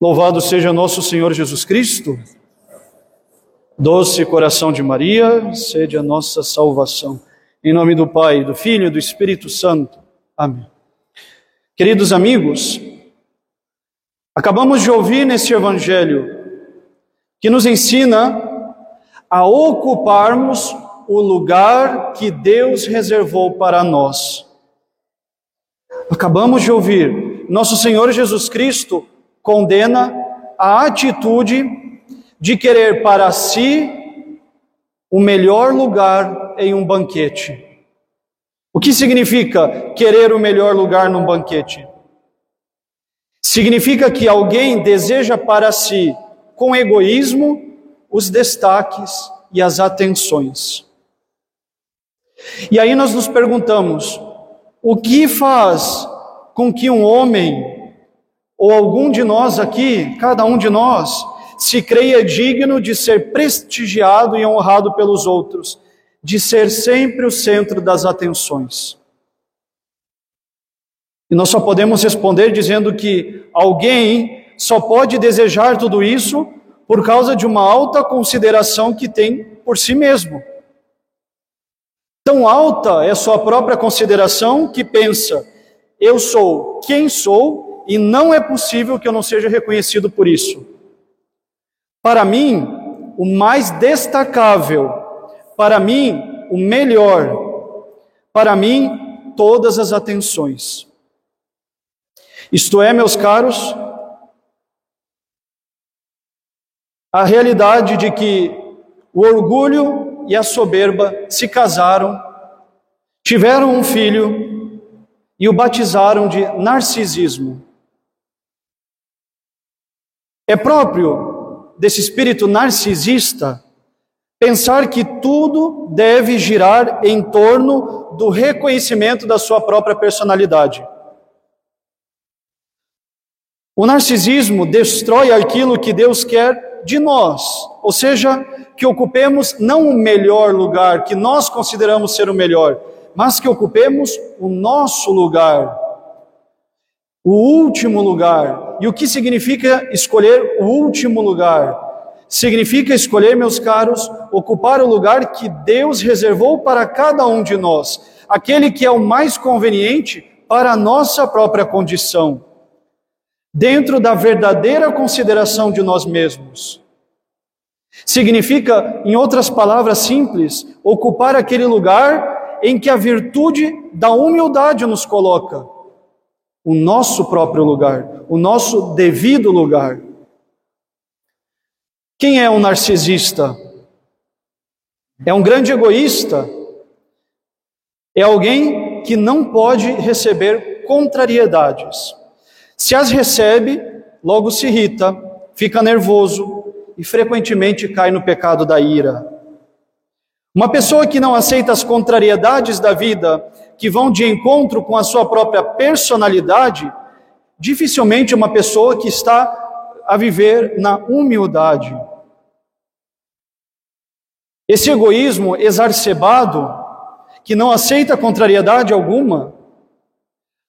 Louvado seja nosso Senhor Jesus Cristo. Doce coração de Maria, sede a nossa salvação. Em nome do Pai, do Filho e do Espírito Santo. Amém. Queridos amigos, acabamos de ouvir nesse Evangelho que nos ensina a ocuparmos o lugar que Deus reservou para nós. Acabamos de ouvir, nosso Senhor Jesus Cristo condena a atitude de querer para si o melhor lugar em um banquete. O que significa querer o melhor lugar num banquete? Significa que alguém deseja para si, com egoísmo, os destaques e as atenções. E aí nós nos perguntamos: o que faz com que um homem ou algum de nós aqui, cada um de nós, se creia digno de ser prestigiado e honrado pelos outros, de ser sempre o centro das atenções. E nós só podemos responder dizendo que alguém só pode desejar tudo isso por causa de uma alta consideração que tem por si mesmo. Tão alta é sua própria consideração que pensa: eu sou quem sou e não é possível que eu não seja reconhecido por isso. Para mim, o mais destacável, para mim, o melhor, para mim, todas as atenções. Isto é, meus caros, a realidade de que o orgulho e a soberba se casaram, tiveram um filho e o batizaram de narcisismo. É próprio desse espírito narcisista pensar que tudo deve girar em torno do reconhecimento da sua própria personalidade. O narcisismo destrói aquilo que Deus quer de nós, ou seja, que ocupemos não o melhor lugar que nós consideramos ser o melhor, mas que ocupemos o nosso lugar o último lugar. E o que significa escolher o último lugar? Significa escolher, meus caros, ocupar o lugar que Deus reservou para cada um de nós, aquele que é o mais conveniente para a nossa própria condição, dentro da verdadeira consideração de nós mesmos. Significa, em outras palavras simples, ocupar aquele lugar em que a virtude da humildade nos coloca o nosso próprio lugar, o nosso devido lugar. Quem é um narcisista? É um grande egoísta. É alguém que não pode receber contrariedades. Se as recebe, logo se irrita, fica nervoso e frequentemente cai no pecado da ira. Uma pessoa que não aceita as contrariedades da vida que vão de encontro com a sua própria personalidade, dificilmente uma pessoa que está a viver na humildade. Esse egoísmo exacerbado, que não aceita contrariedade alguma,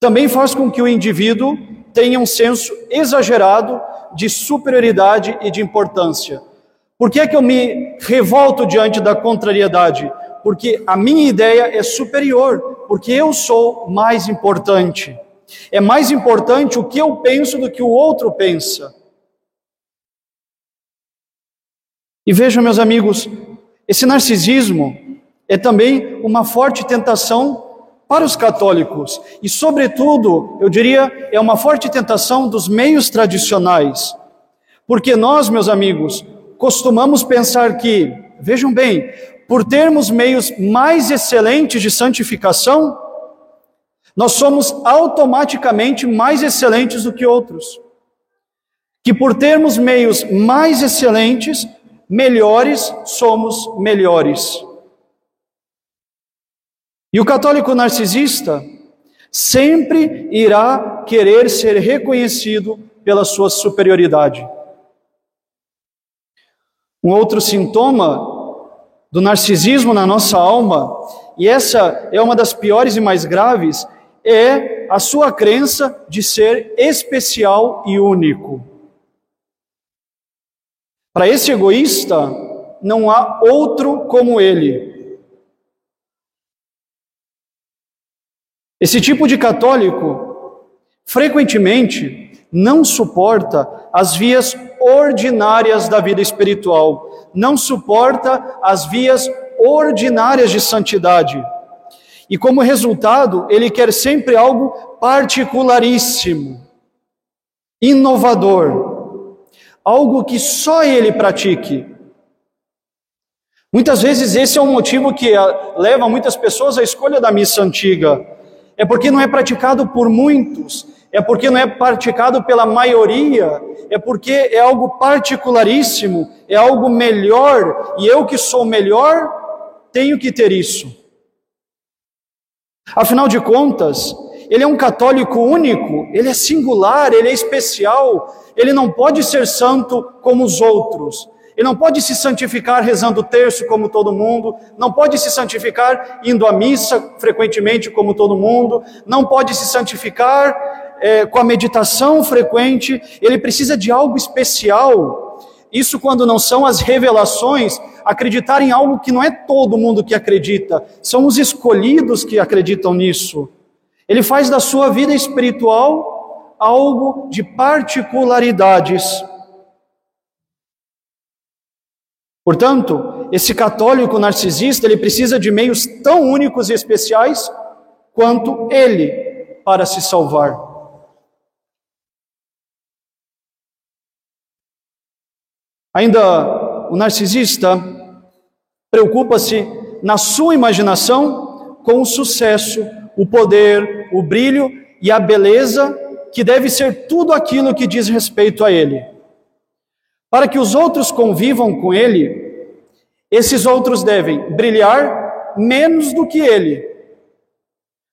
também faz com que o indivíduo tenha um senso exagerado de superioridade e de importância. Por que é que eu me revolto diante da contrariedade? Porque a minha ideia é superior, porque eu sou mais importante. É mais importante o que eu penso do que o outro pensa. E vejam, meus amigos, esse narcisismo é também uma forte tentação para os católicos e, sobretudo, eu diria, é uma forte tentação dos meios tradicionais. Porque nós, meus amigos, costumamos pensar que, vejam bem, por termos meios mais excelentes de santificação, nós somos automaticamente mais excelentes do que outros. Que por termos meios mais excelentes, melhores somos melhores. E o católico narcisista sempre irá querer ser reconhecido pela sua superioridade. Um outro sintoma do narcisismo na nossa alma, e essa é uma das piores e mais graves, é a sua crença de ser especial e único. Para esse egoísta, não há outro como ele. Esse tipo de católico, frequentemente, não suporta as vias ordinárias da vida espiritual, não suporta as vias ordinárias de santidade. E como resultado, ele quer sempre algo particularíssimo, inovador, algo que só ele pratique. Muitas vezes esse é um motivo que ah, leva muitas pessoas à escolha da missa antiga. É porque não é praticado por muitos, é porque não é praticado pela maioria, é porque é algo particularíssimo, é algo melhor, e eu que sou melhor, tenho que ter isso. Afinal de contas, ele é um católico único, ele é singular, ele é especial, ele não pode ser santo como os outros. Ele não pode se santificar rezando o terço como todo mundo, não pode se santificar indo à missa frequentemente como todo mundo, não pode se santificar é, com a meditação frequente, ele precisa de algo especial. Isso quando não são as revelações, acreditar em algo que não é todo mundo que acredita, são os escolhidos que acreditam nisso. Ele faz da sua vida espiritual algo de particularidades. Portanto, esse católico narcisista, ele precisa de meios tão únicos e especiais quanto ele para se salvar. Ainda o narcisista preocupa-se na sua imaginação com o sucesso, o poder, o brilho e a beleza que deve ser tudo aquilo que diz respeito a ele. Para que os outros convivam com ele, esses outros devem brilhar menos do que ele,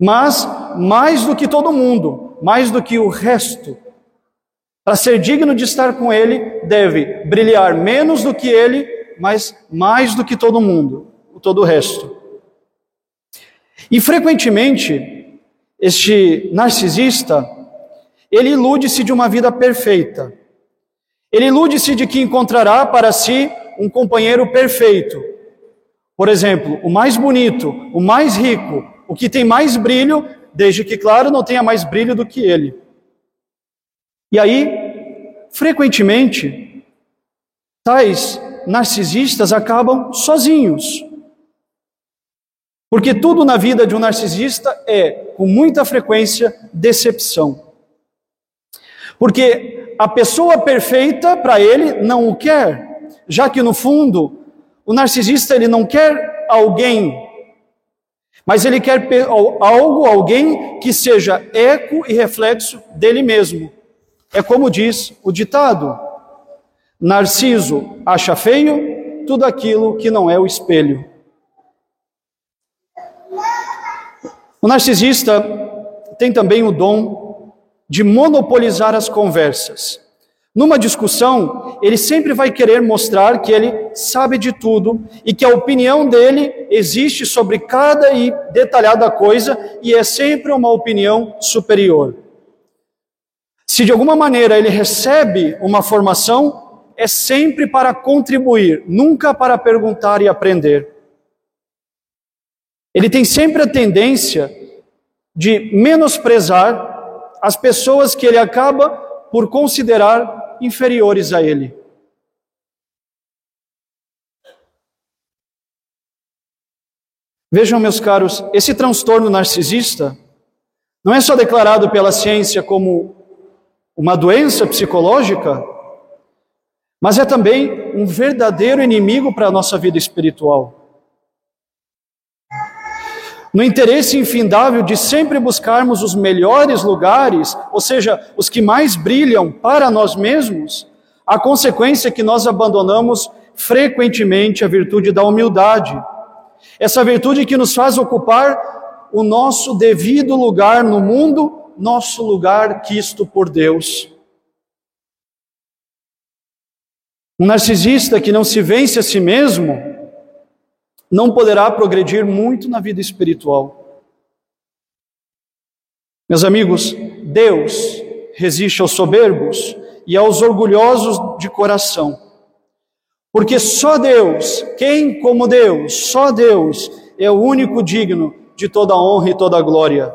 mas mais do que todo mundo, mais do que o resto, para ser digno de estar com Ele, deve brilhar menos do que Ele, mas mais do que todo mundo, todo o resto. E frequentemente, este narcisista, ele ilude-se de uma vida perfeita. Ele ilude-se de que encontrará para si um companheiro perfeito. Por exemplo, o mais bonito, o mais rico, o que tem mais brilho, desde que, claro, não tenha mais brilho do que ele. E aí, frequentemente, tais narcisistas acabam sozinhos. Porque tudo na vida de um narcisista é, com muita frequência, decepção. Porque a pessoa perfeita para ele não o quer, já que no fundo o narcisista ele não quer alguém, mas ele quer algo, alguém que seja eco e reflexo dele mesmo. É como diz o ditado: Narciso acha feio tudo aquilo que não é o espelho. O narcisista tem também o dom de monopolizar as conversas. Numa discussão, ele sempre vai querer mostrar que ele sabe de tudo e que a opinião dele existe sobre cada e detalhada coisa e é sempre uma opinião superior. Se de alguma maneira ele recebe uma formação, é sempre para contribuir, nunca para perguntar e aprender. Ele tem sempre a tendência de menosprezar as pessoas que ele acaba por considerar inferiores a ele. Vejam, meus caros, esse transtorno narcisista não é só declarado pela ciência como uma doença psicológica, mas é também um verdadeiro inimigo para a nossa vida espiritual. No interesse infindável de sempre buscarmos os melhores lugares, ou seja, os que mais brilham para nós mesmos, a consequência é que nós abandonamos frequentemente a virtude da humildade. Essa virtude que nos faz ocupar o nosso devido lugar no mundo nosso lugar quisto por Deus. Um narcisista que não se vence a si mesmo não poderá progredir muito na vida espiritual. Meus amigos, Deus resiste aos soberbos e aos orgulhosos de coração, Porque só Deus, quem como Deus, só Deus é o único digno de toda honra e toda glória.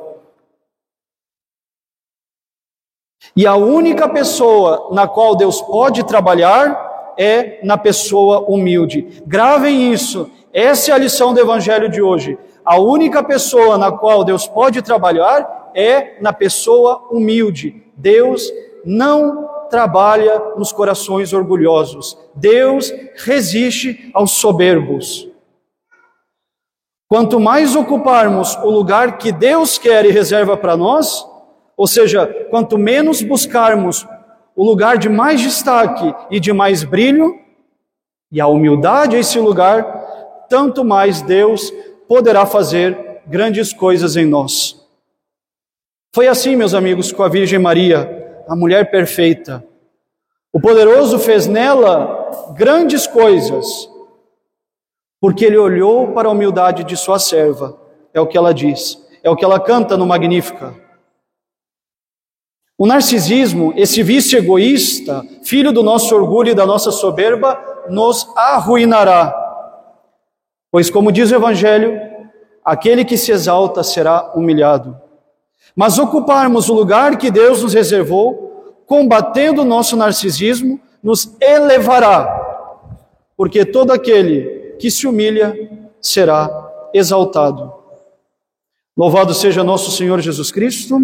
E a única pessoa na qual Deus pode trabalhar é na pessoa humilde. Gravem isso, essa é a lição do Evangelho de hoje. A única pessoa na qual Deus pode trabalhar é na pessoa humilde. Deus não trabalha nos corações orgulhosos. Deus resiste aos soberbos. Quanto mais ocuparmos o lugar que Deus quer e reserva para nós, ou seja, quanto menos buscarmos o lugar de mais destaque e de mais brilho, e a humildade é esse lugar, tanto mais Deus poderá fazer grandes coisas em nós. Foi assim, meus amigos, com a Virgem Maria, a mulher perfeita. O poderoso fez nela grandes coisas, porque ele olhou para a humildade de sua serva, é o que ela diz, é o que ela canta no Magnífica. O narcisismo, esse vício egoísta, filho do nosso orgulho e da nossa soberba, nos arruinará. Pois, como diz o Evangelho, aquele que se exalta será humilhado. Mas ocuparmos o lugar que Deus nos reservou, combatendo o nosso narcisismo, nos elevará, porque todo aquele que se humilha será exaltado. Louvado seja nosso Senhor Jesus Cristo.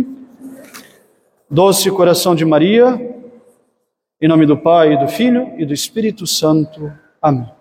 Doce coração de Maria, em nome do Pai, do Filho e do Espírito Santo. Amém.